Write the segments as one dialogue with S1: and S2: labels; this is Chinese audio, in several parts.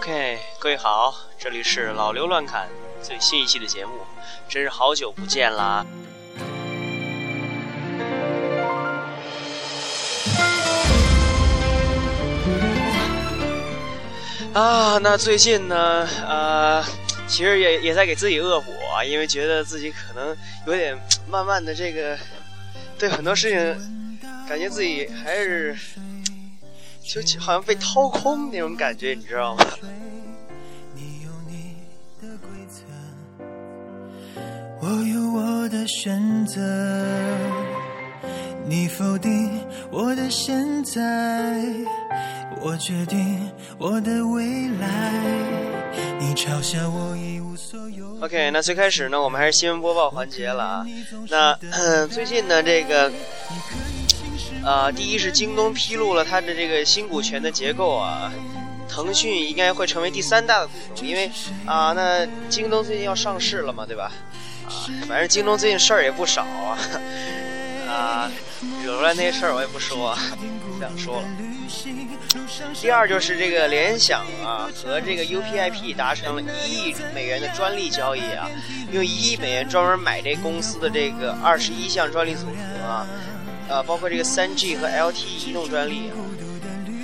S1: OK，各位好，这里是老刘乱侃最新一期的节目，真是好久不见啦！啊，那最近呢，呃，其实也也在给自己恶补啊，因为觉得自己可能有点慢慢的这个，对很多事情，感觉自己还是。就好像被掏空那种感觉，你知道吗？我有我的选择，你否定我的现在，我决定我的未来，你嘲笑我一无所有。OK，那最开始呢，我们还是新闻播报环节了啊。那最近呢，这个。啊，第一是京东披露了它的这个新股权的结构啊，腾讯应该会成为第三大的股东，因为啊，那京东最近要上市了嘛，对吧？啊，反正京东最近事儿也不少啊，啊，惹出来那些事儿我也不说，不想说了。第二就是这个联想啊和这个 UPIP 达成了一亿美元的专利交易啊，用一亿美元专门买这公司的这个二十一项专利组合啊。啊，包括这个三 G 和 LTE 移动专利啊，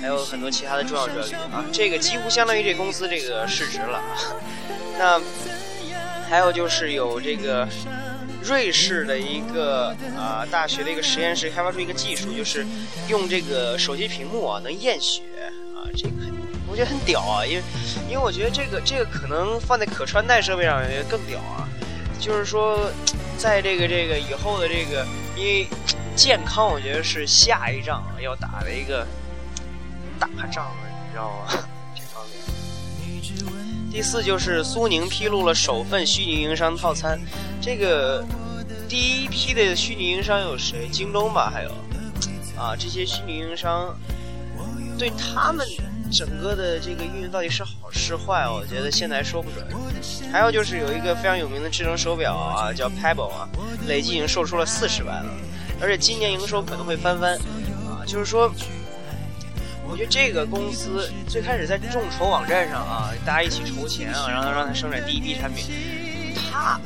S1: 还有很多其他的重要专利啊，这个几乎相当于这公司这个市值了。那还有就是有这个瑞士的一个啊大学的一个实验室开发出一个技术，就是用这个手机屏幕啊能验血啊，这个很我觉得很屌啊，因为因为我觉得这个这个可能放在可穿戴设备上更屌啊，就是说在这个这个以后的这个因为。健康，我觉得是下一仗要打的一个大仗了，你知道吗？第四就是苏宁披露了首份虚拟运营商套餐，这个第一批的虚拟运营商有谁？京东吧，还有啊，这些虚拟运营商对他们整个的这个运营到底是好是坏，我觉得现在说不准。还有就是有一个非常有名的智能手表啊，叫 Pebble 啊，累计已经售出了四十万了。而且今年营收可能会翻番，啊，就是说，我觉得这个公司最开始在众筹网站上啊，大家一起筹钱啊，然后让他生产第一批产品，他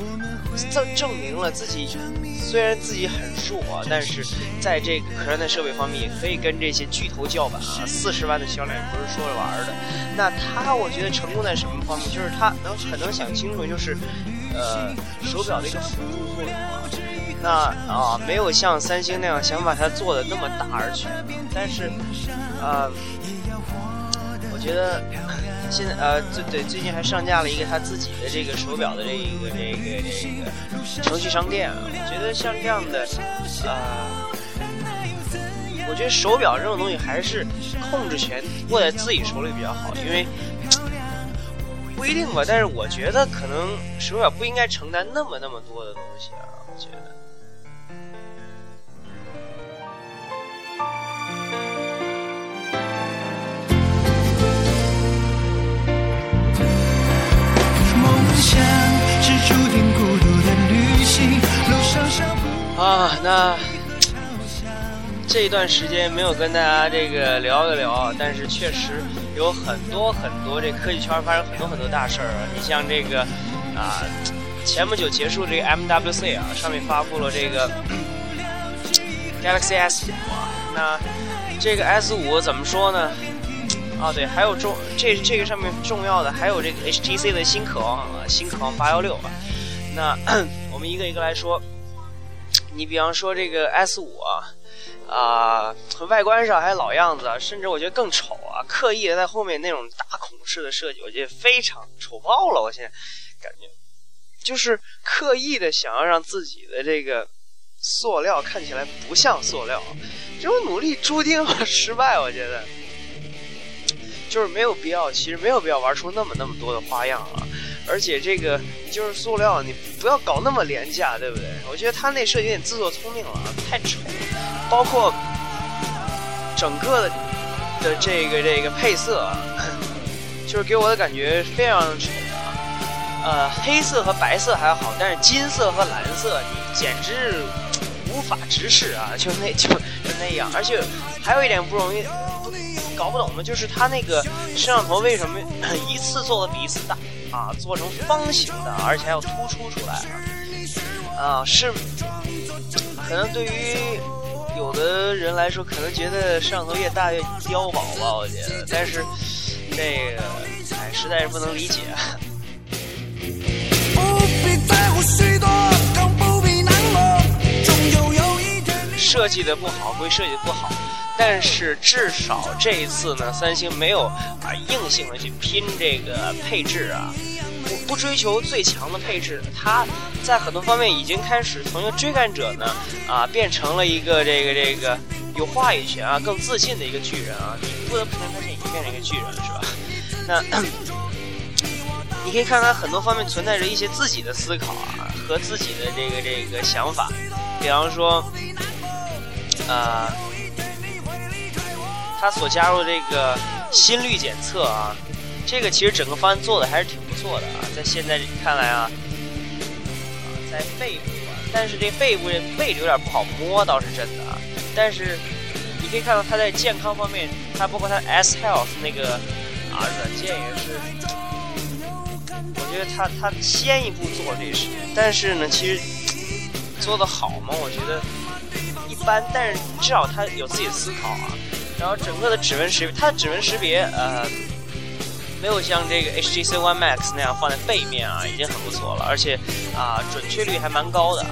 S1: 证证明了自己虽然自己很弱，但是在这个可穿戴设备方面也可以跟这些巨头叫板啊，四十万的销量也不是说着玩的。那他我觉得成功在什么方面？就是他能很能想清楚，就是呃手表的一个辅助作用啊。那啊，没有像三星那样想把它做的那么大而全，但是，啊，我觉得现在呃，最对最近还上架了一个他自己的这个手表的这一个这个这个程序商店啊。我觉得像这样的，啊，我觉得手表这种东西还是控制权握在自己手里比较好，因为不一定吧。但是我觉得可能手表不应该承担那么那么多的东西啊，我觉得。啊，那这一段时间没有跟大家这个聊一聊，但是确实有很多很多这科技圈发生很多很多大事儿啊。你像这个啊，前不久结束这个 MWC 啊，上面发布了这个 Galaxy S 五啊。那这个 S 五怎么说呢？啊，对，还有重这这个上面重要的还有这个 HTC 的新渴望啊，新渴望八幺六啊。那 我们一个一个来说。你比方说这个 S 五啊，啊，外观上还老样子，啊甚至我觉得更丑啊，刻意的在后面那种大孔式的设计，我觉得非常丑爆了。我现在感觉就是刻意的想要让自己的这个塑料看起来不像塑料，这种努力注定要失败。我觉得就是没有必要，其实没有必要玩出那么那么多的花样啊。而且这个就是塑料，你不要搞那么廉价，对不对？我觉得他那设计有点自作聪明了，太丑。包括整个的这个这个配色，就是给我的感觉非常丑啊。呃，黑色和白色还好，但是金色和蓝色，你简直无法直视啊！就那就就那样。而且还有一点不容易，搞不懂的就是它那个摄像头为什么 一次做的比一次大啊？做成方形的，而且还要突出出来啊！是，可能对于有的人来说，可能觉得摄像头越大越碉堡吧，我觉得。但是这个，哎，实在是不能理解。设计的不好归设计的不好，但是至少这一次呢，三星没有啊硬性的去拼这个配置啊，不不追求最强的配置，它在很多方面已经开始从一个追赶者呢啊变成了一个这个这个有话语权啊更自信的一个巨人啊，你不得不承认他现在已经变成一个巨人了，是吧？那你可以看他很多方面存在着一些自己的思考啊和自己的这个这个想法，比方说。呃，它所加入这个心率检测啊，这个其实整个方案做的还是挺不错的啊。在现在看来啊，在背部啊，但是这背部这位置有点不好摸，倒是真的啊。但是你可以看到它在健康方面，它包括它 S Health 那个啊软件也是，我觉得它它先一步做这事，但是呢，其实做的好吗？我觉得一。般，但是至少它有自己的思考啊。然后整个的指纹识别，它的指纹识别呃，没有像这个 HTC One Max 那样放在背面啊，已经很不错了。而且啊，准确率还蛮高的。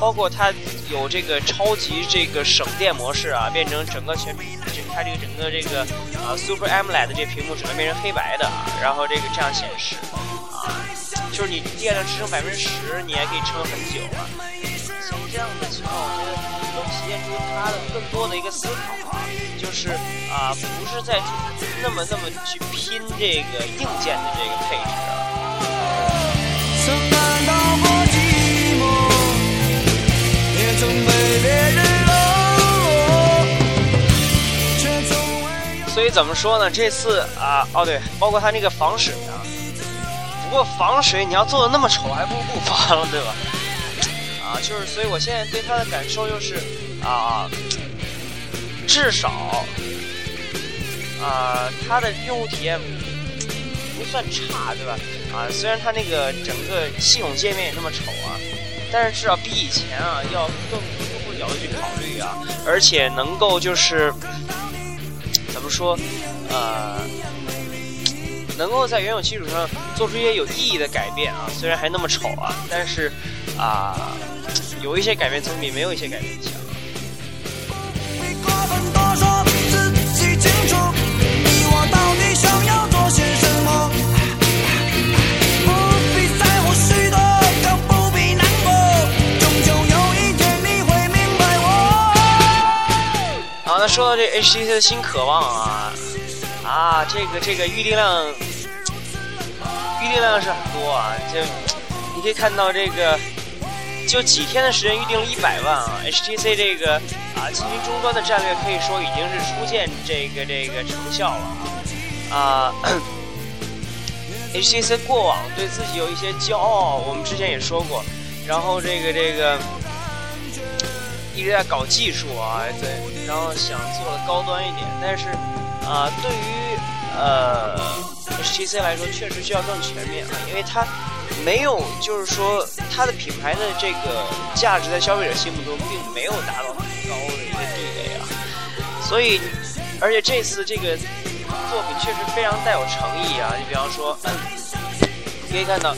S1: 包括它有这个超级这个省电模式啊，变成整个全这它这个整个这个啊 Super AMOLED 这屏幕整个变成黑白的，然后这个这样显示啊，就是你电量支撑百分之十，你还可以撑很久啊。像这样的情况，我觉得。都体现出他的更多的一个思考啊，就是啊，不是在那么那么去拼这个硬件的这个配置啊。所以怎么说呢？这次啊，哦对，包括它那个防水啊，不过防水你要做的那么丑，还不如不防了，对吧？啊，就是，所以我现在对它的感受就是，啊，至少，啊，它的用户体验不算差，对吧？啊，虽然它那个整个系统界面也那么丑啊，但是至少比以前啊要更从不角度去考虑啊，而且能够就是怎么说，呃，能够在原有基础上做出一些有意义的改变啊，虽然还那么丑啊，但是啊。有一些改变总比没有一些改变强。
S2: 清楚你我到底想要做些什么不必在乎许多更不必难过终究有一天你会明白我
S1: 好那说到这 htc 的新渴望啊啊这个这个预定量预定量是很多啊就你可以看到这个就几天的时间预定了一百万啊！HTC 这个啊，进军终端的战略可以说已经是初见这个这个成效了啊。HTC 过往对自己有一些骄傲，我们之前也说过，然后这个这个一直在搞技术啊，对，然后想做的高端一点，但是啊，对于呃 HTC 来说，确实需要更全面啊，因为它。没有，就是说它的品牌的这个价值在消费者心目中并没有达到很高的一个地位啊，所以，而且这次这个作品确实非常带有诚意啊。你比方说，可以看到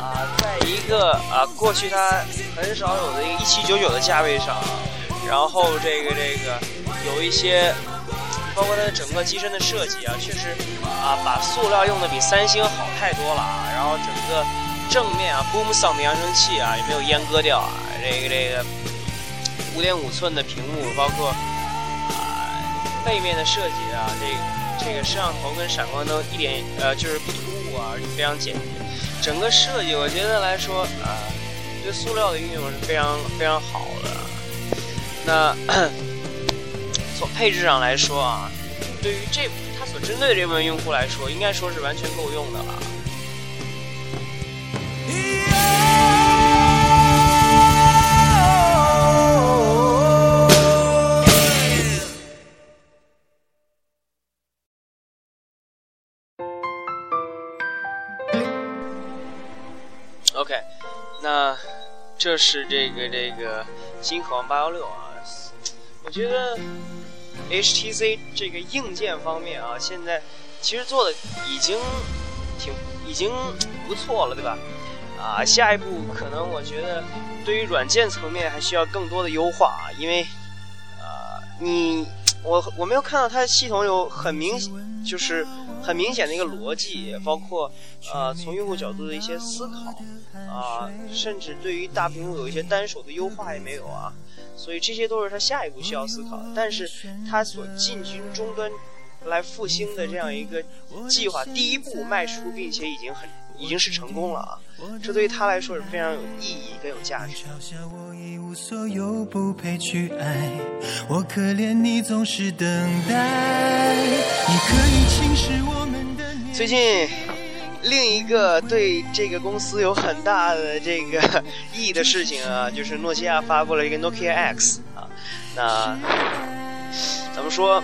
S1: 啊，在一个啊过去它很少有的一个一七九九的价位上，然后这个这个有一些，包括它的整个机身的设计啊，确实啊把塑料用的比三星好太多了啊，然后整个。正面啊，Boom Sound 的扬声器啊，也没有阉割掉啊。这个这个五点五寸的屏幕，包括啊背面的设计啊，这这个摄像头跟闪光灯一点呃就是不突兀啊，非常简洁。整个设计我觉得来说啊，对塑料的运用是非常非常好的。那 从配置上来说啊，对于这它所针对的这部分用户来说，应该说是完全够用的了。这是这个这个金渴望八幺六啊，我觉得 HTC 这个硬件方面啊，现在其实做的已经挺已经不错了，对吧？啊，下一步可能我觉得对于软件层面还需要更多的优化啊，因为啊，你我我没有看到它的系统有很明显就是很明显的一个逻辑，包括呃从用户角度的一些思考啊，甚至对于大屏幕有一些单手的优化也没有啊，所以这些都是他下一步需要思考。但是他所进军终端来复兴的这样一个计划，第一步迈出，并且已经很。已经是成功了啊！这对于他来说是非常有意义跟有价值。最近，另一个对这个公司有很大的这个意义的事情啊，就是诺基亚发布了一个 Nokia X 啊。那怎么说？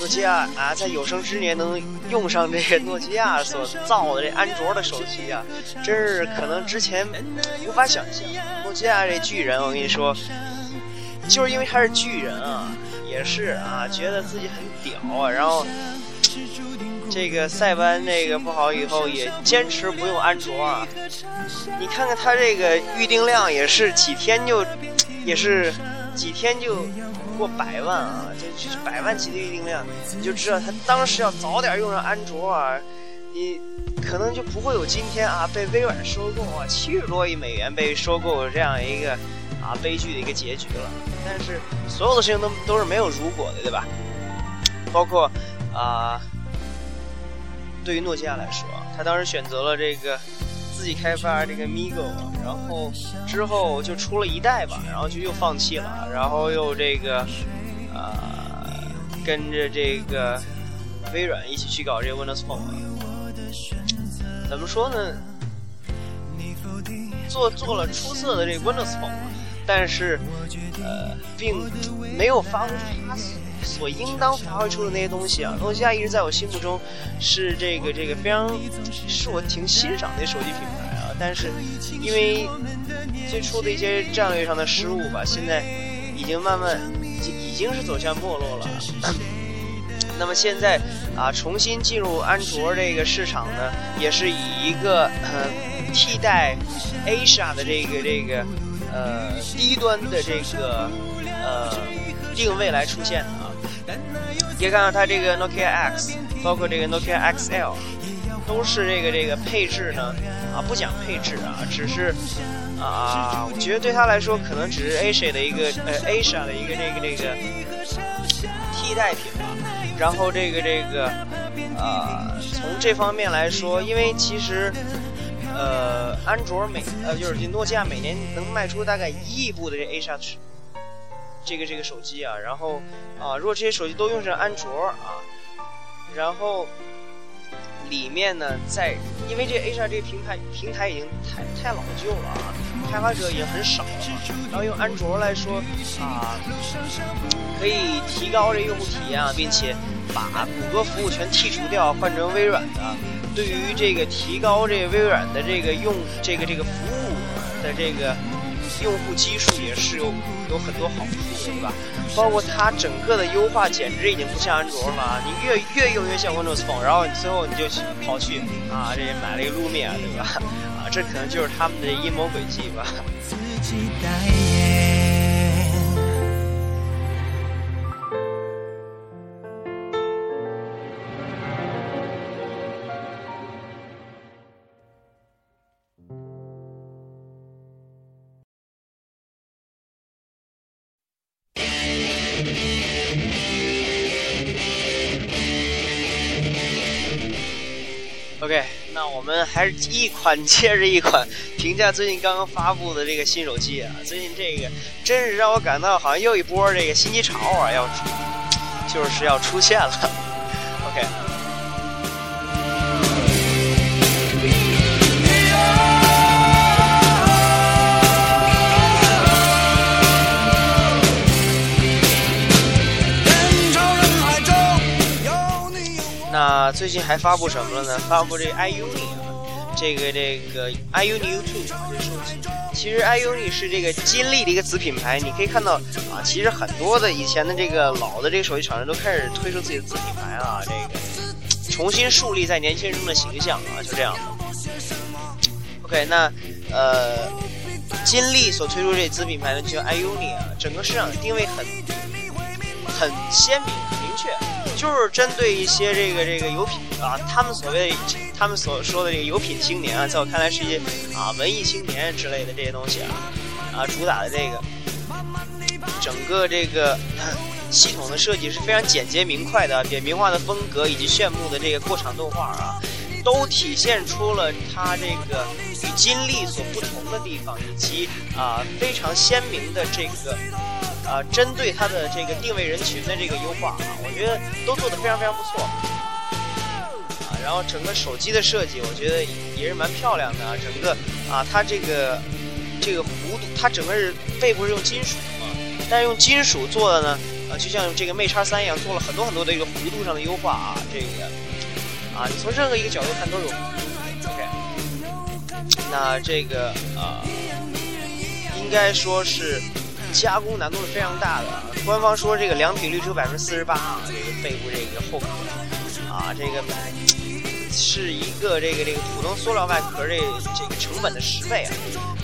S1: 诺基亚啊，在有生之年能用上这个诺基亚所造的这安卓的手机啊，真是可能之前无法想象。诺基亚这巨人，我跟你说，就是因为他是巨人啊，也是啊，觉得自己很屌啊。然后这个塞班那个不好以后也坚持不用安卓啊。你看看他这个预订量也是几天就，也是几天就。过百万啊，这这是百万级的预订量，你就知道他当时要早点用上安卓啊，你可能就不会有今天啊被微软收购啊七十多亿美元被收购这样一个啊悲剧的一个结局了。但是所有的事情都都是没有如果的，对吧？包括啊，对于诺基亚来说，他当时选择了这个。自己开发这个 Migo，然后之后就出了一代吧，然后就又放弃了，然后又这个，呃，跟着这个微软一起去搞这个 Windows Phone。怎么说呢？做做了出色的这个 Windows Phone，但是呃，并没有发挥出它所应当发挥出的那些东西啊。诺基亚一直在我心目中是这个这个非常是我挺欣赏的手机品牌啊，但是因为最初的一些战略上的失误吧，现在已经慢慢已经已经是走向没落了。那么现在啊，重新进入安卓这个市场呢，也是以一个呃替代 A s a 的这个这个呃低端的这个呃定位来出现的啊。可以看到它这个 Nokia X，包括这个 Nokia XL，都是这个这个配置呢啊不讲配置啊，只是啊我觉得对他来说可能只是 Asia 的一个呃 Asia 的一个这个这个替代品吧。然后这个这个啊从这方面来说，因为其实呃安卓每呃就是诺基亚每年能卖出大概一亿部的这 Asia。这个这个手机啊，然后啊，如果这些手机都用上安卓啊，然后里面呢，在因为这 A 十二这个平台平台已经太太老旧了啊，开发者已经很少了，然后用安卓来说啊，可以提高这用户体验啊，并且把谷歌服务全剔除掉，换成微软的，对于这个提高这个微软的这个用这个这个服务的这个。用户基数也是有有很多好处的，对吧？包括它整个的优化，简直已经不像安卓了。你越越用越像 Windows Phone，然后你最后你就去跑去啊，这买了一个路面对吧？啊，这可能就是他们的阴谋诡计吧。OK，那我们还是一款接着一款评价最近刚刚发布的这个新手机啊，最近这个真是让我感到好像又一波这个新机潮啊要，就是要出现了。OK。最近还发布什么了呢？发布这 iUni 啊，这个这个 iUni Two 这手机，其实 iUni 是这个金立的一个子品牌。你可以看到啊，其实很多的以前的这个老的这个手机厂商都开始推出自己的子品牌啊，这个重新树立在年轻人中的形象啊，就这样的。OK，那呃，金立所推出这子品牌呢，叫 iUni 啊，整个市场定位很很鲜明、很明确。就是针对一些这个这个有品啊，他们所谓他们所说的这个有品青年啊，在我看来是一些啊文艺青年之类的这些东西啊，啊主打的这个整个这个系统的设计是非常简洁明快的，扁平化的风格以及炫目的这个过场动画啊，都体现出了它这个与金立所不同的地方，以及啊非常鲜明的这个。啊，针对它的这个定位人群的这个优化啊，我觉得都做得非常非常不错。啊，然后整个手机的设计，我觉得也是蛮漂亮的啊。整个啊，它这个这个弧度，它整个是背部是用金属的嘛，但是用金属做的呢，啊，就像这个 Mate 叉三一样，做了很多很多的一个弧度上的优化啊。这个啊，你从任何一个角度看都有。OK，那这个啊，应该说是。加工难度是非常大的，官方说这个良品率只有百分之四十八啊，这个背部这个后壳啊，这个是一个这个这个普通塑料外壳这这个成本的十倍啊。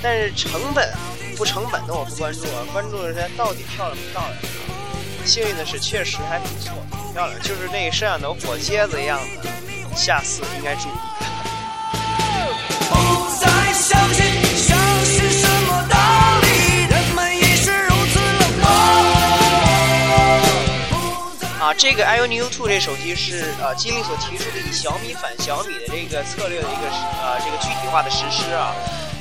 S1: 但是成本不成本的我不关注啊，关注的是它到底漂亮不漂亮。幸运的是确实还不错，漂亮，就是那个摄像头火疖子一样的，下次应该注意。这个 iUni U2 这手机是呃，金立所提出的以小米反小米的这个策略的一个呃这个具体化的实施啊，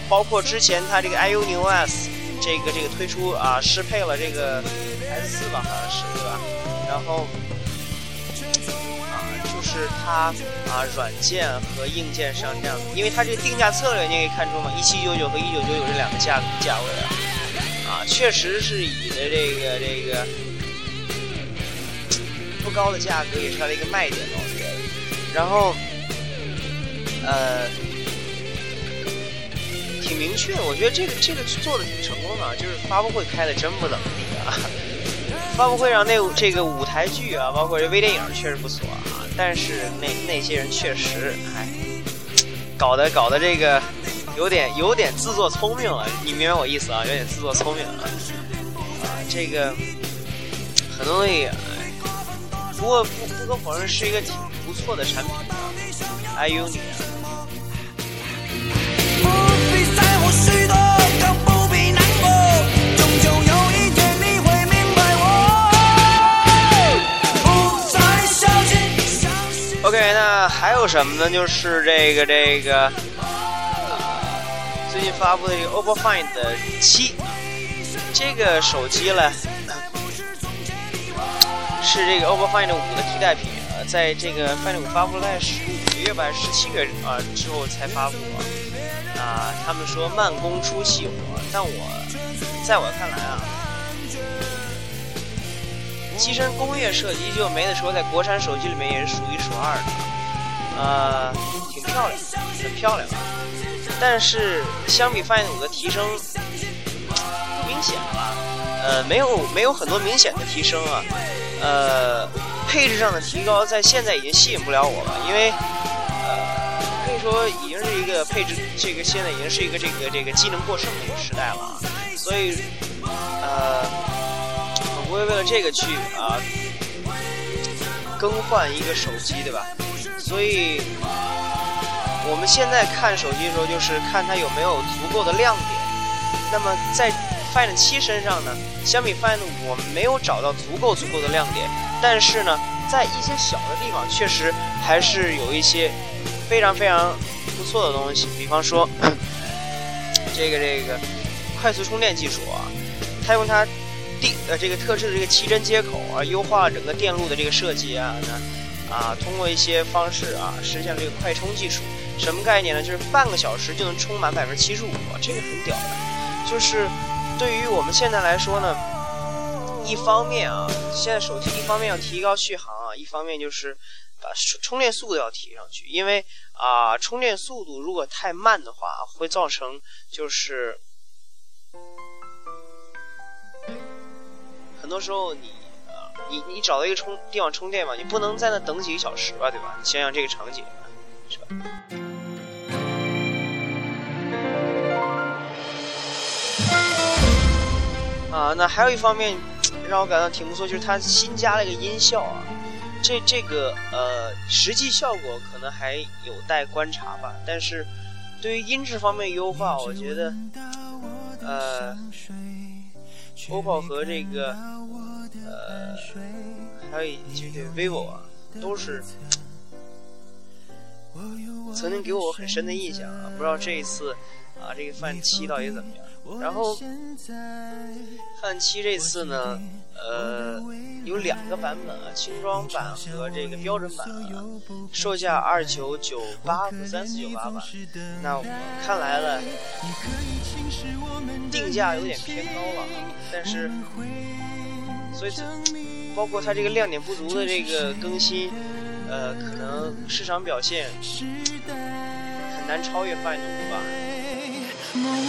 S1: 包括之前它这个 iUni OS 这个这个推出啊，适配了这个 S 四吧，好像是对吧？然后啊，就是它啊软件和硬件上这样，因为它这个定价策略你可以看出嘛，一七九九和一九九九这两个价价位啊，啊，确实是以的这个这个。不高的价格也是它的一个卖点我觉得。然后，呃，挺明确。我觉得这个这个做的挺成功的，就是发布会开的真不怎 么地啊。发布会上那这个舞台剧啊，包括这微电影确实不错啊。但是那那些人确实，哎，搞得搞得这个有点有点自作聪明了。你明白我意思啊？有点自作聪明了。啊，这个很多东西。不过不不可否认是一个挺不错的产品啊，iUni。OK，那还有什么呢？就是这个这个，最近发布的这个 OPPO Find 七，这个手机呢。是这个 OPPO Find 五的替代品，呃，在这个 Find 五发布在十五月吧，十七月啊之后才发布啊。他们说慢工出细活，但我在我看来啊，机身工业设计就没得说，在国产手机里面也是数一数二的，呃，挺漂亮，很漂亮啊。但是相比 Find 五的提升显吧？呃，没有没有很多明显的提升啊。呃，配置上的提高在现在已经吸引不了我了，因为呃，可以说已经是一个配置，这个现在已经是一个这个这个机能过剩的一个时代了，所以呃，我不会为了这个去啊更换一个手机，对吧？所以我们现在看手机的时候，就是看它有没有足够的亮点。那么在 Find 七身上呢，相比 Find 五，我没有找到足够足够的亮点，但是呢，在一些小的地方，确实还是有一些非常非常不错的东西。比方说，这个这个快速充电技术啊，它用它定呃这个特制的这个七针接口啊，优化了整个电路的这个设计啊，那啊通过一些方式啊，实现了这个快充技术。什么概念呢？就是半个小时就能充满百分之七十五，这个很屌的，就是。对于我们现在来说呢，一方面啊，现在手机一方面要提高续航啊，一方面就是把充电速度要提上去，因为啊，充电速度如果太慢的话，会造成就是很多时候你，你你找到一个充地方充电嘛，你不能在那等几个小时吧，对吧？你想想这个场景，是吧？啊，那还有一方面 让我感到挺不错，就是它新加了一个音效啊。这这个呃，实际效果可能还有待观察吧。但是对于音质方面优化，我觉得呃，OPPO 和这个呃，还有这个 vivo 啊，都是曾经给我很深的印象啊。不知道这一次啊，这个泛七到底怎么样？然后，汉七这次呢，呃，有两个版本啊，轻装版和这个标准版啊，售价二九九八和三四九八吧。那我看来了，定价有点偏高了，但是，所以包括它这个亮点不足的这个更新，呃，可能市场表现很难超越泛五吧。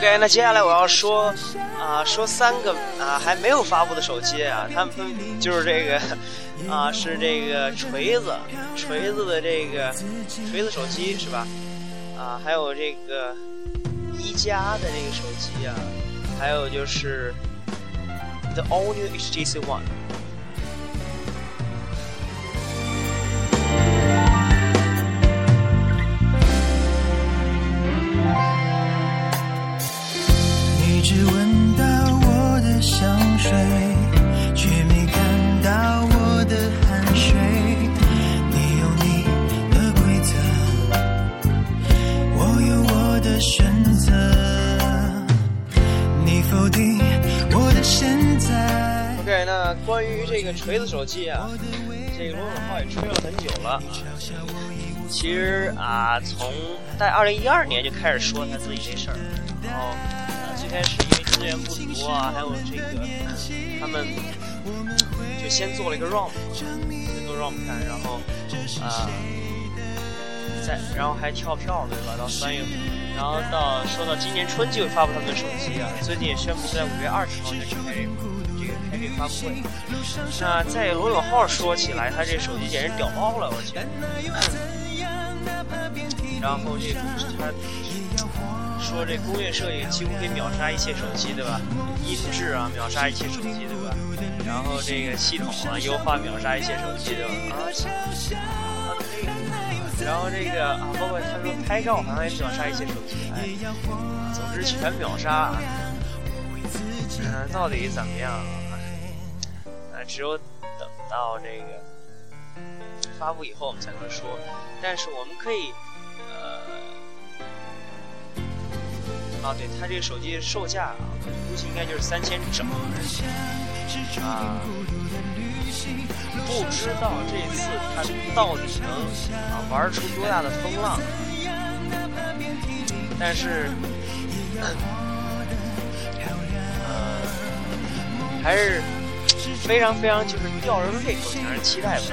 S1: OK，那接下来我要说啊，说三个啊还没有发布的手机啊，他们就是这个。啊，是这个锤子，锤子的这个锤子手机是吧？啊，还有这个一加的这个手机啊，还有就是 The All New HTC One。这个锤子手机啊，这个罗永浩也吹了很久了。其实啊，从在二零一二年就开始说他自己这事儿，然后最开始因为资源不足啊，还有这个他们就先做了一个 ROM，先做 ROM 看，然后啊，再然后还跳票对吧？到三月份，然后到说到今年春季会发布他们的手机啊，最近也宣布在五月二十号就开始。发布会，那在罗永浩说起来，他这手机简直屌爆了，我去！然后这他说这工业设计几乎可以秒杀一切手机，对吧？音质啊，秒杀一切手机，对吧？然后这个系统啊，优化秒杀一切手机，对吧？啊，然后这个啊，包括他说拍照好像也秒杀一切手机，哎，总之全秒杀。嗯，到底怎么样？只有等到这个发布以后，我们才能说。但是我们可以，呃，啊，对，它这个手机售价啊，估计应该就是三千整。啊，不知道这次它到底能啊玩出多大的风浪。但是，呃，还是。非常非常就是吊人胃口，让人期待吧。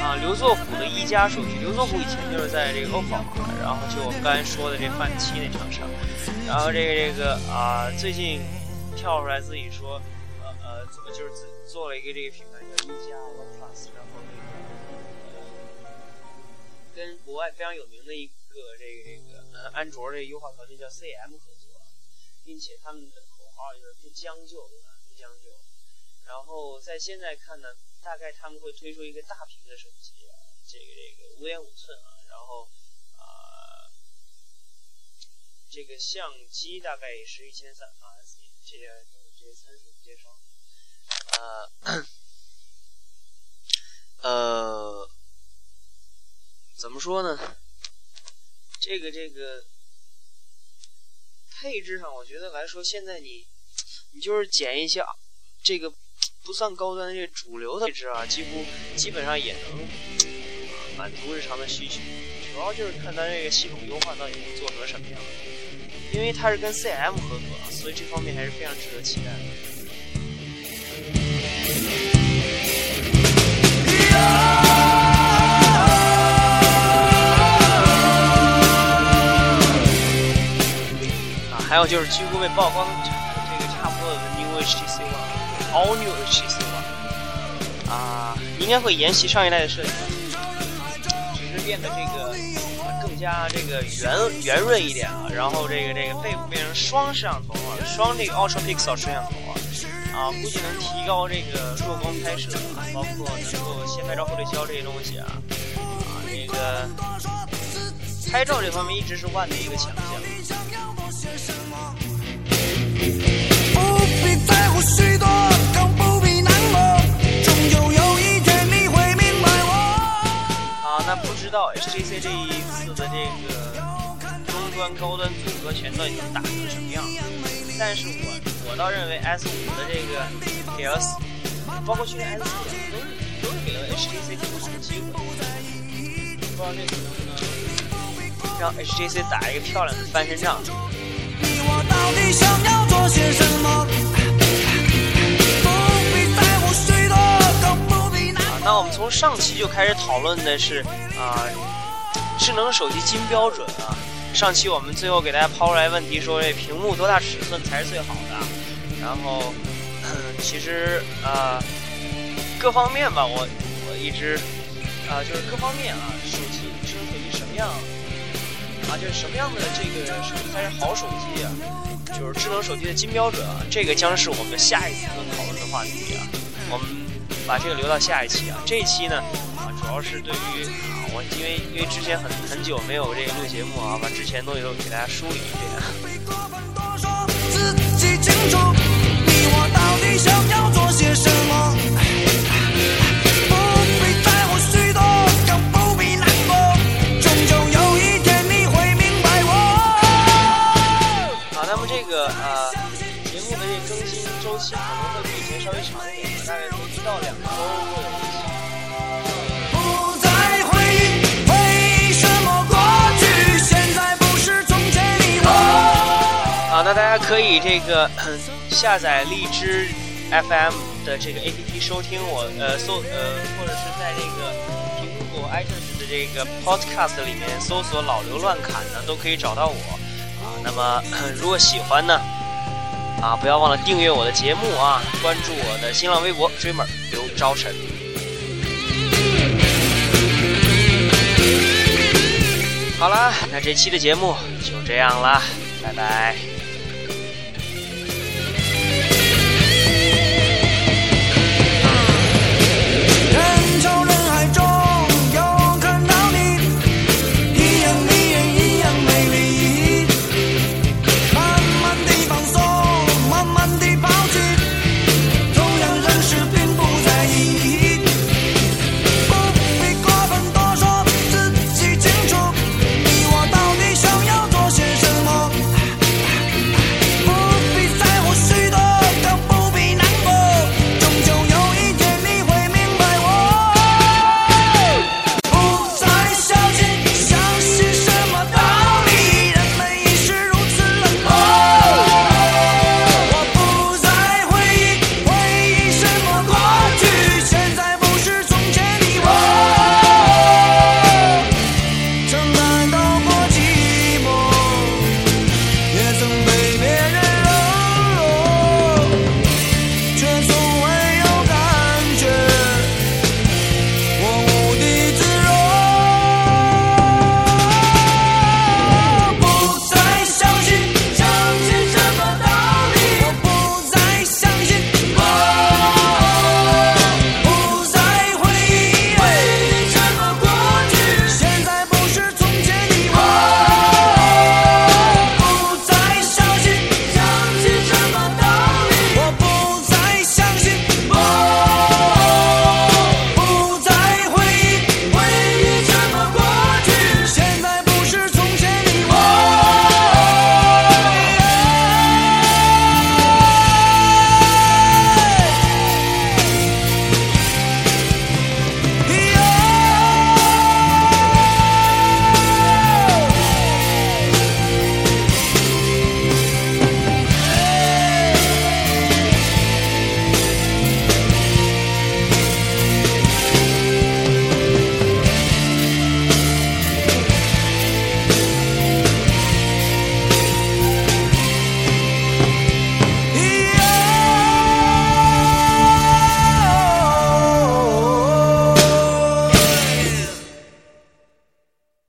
S1: 啊，刘作虎的一加手机，刘作虎以前就是在这个 OPPO，然后就我们刚才说的这泛七那厂商，然后这个这个啊，最近跳出来自己说，呃呃，怎么就是自做了一个这个品牌叫一加 OnePlus，然后跟国外非常有名的一个这个这个呃安卓的优化团队叫 CM。并且他们的口号就是不将就，啊？不将就。然后在现在看呢，大概他们会推出一个大屏的手机，这个这个五点五寸啊，然后啊，这个相机大概也是一千三啊，这些都是这些参数介绍。呃，呃，怎么说呢？这个这个配置上，我觉得来说，现在你你就是剪一些这个不算高端的这主流的配置啊，几乎基本上也能满足日常的需求。主要就是看咱这个系统优化到底能做成什么样。因为它是跟 CM 合作，所以这方面还是非常值得期待的。还有就是几乎被曝光这个差不多的 New HTC One，All New HTC One，啊，应该会沿袭上一代的设计，只是变得这个更加这个圆圆润一点了，然后这个这个背部变成双摄像头了，双这个 Ultra Pixel 摄像头啊，啊，估计能提高这个弱光拍摄啊，包括能够先拍照后对焦这些东西啊，啊，这个拍照这方面一直是 One 的一个强项。啊，那不知道 HTC 这一次的这个中端、高端组合拳到底能打成什么样？但是我我倒认为 S 五的这个给了，包括去年 S 四都是都是给了 HTC 挺好的机会。不知道这次能不能让 HTC 打一个漂亮的翻身仗？啊，那我们从上期就开始讨论的是啊，智能手机金标准啊。上期我们最后给大家抛出来问题，说这屏幕多大尺寸才是最好的？然后，其实啊，各方面吧，我我一直啊，就是各方面啊，手机智能手机什么样？啊，就是什么样的这个手机才是好手机啊？就是智能手机的金标准啊，这个将是我们下一次讨论的话题啊。我们把这个留到下一期啊。这一期呢，啊，主要是对于啊，我因为因为之前很很久没有这个录节目啊，把之前东西都给大家梳理一遍。呃，新周期可能会比以前稍微长一点，大概一到两周会有一期。好，那大家可以这个下载荔枝 FM 的这个 APP 收听我，呃，搜呃，或者是在这个苹果 iTunes 的这个 Podcast 里面搜索“老刘乱侃”呢，都可以找到我。啊那么，如果喜欢呢，啊，不要忘了订阅我的节目啊，关注我的新浪微博 Dreamer 刘昭晨。好了，那这期的节目就这样了，拜拜。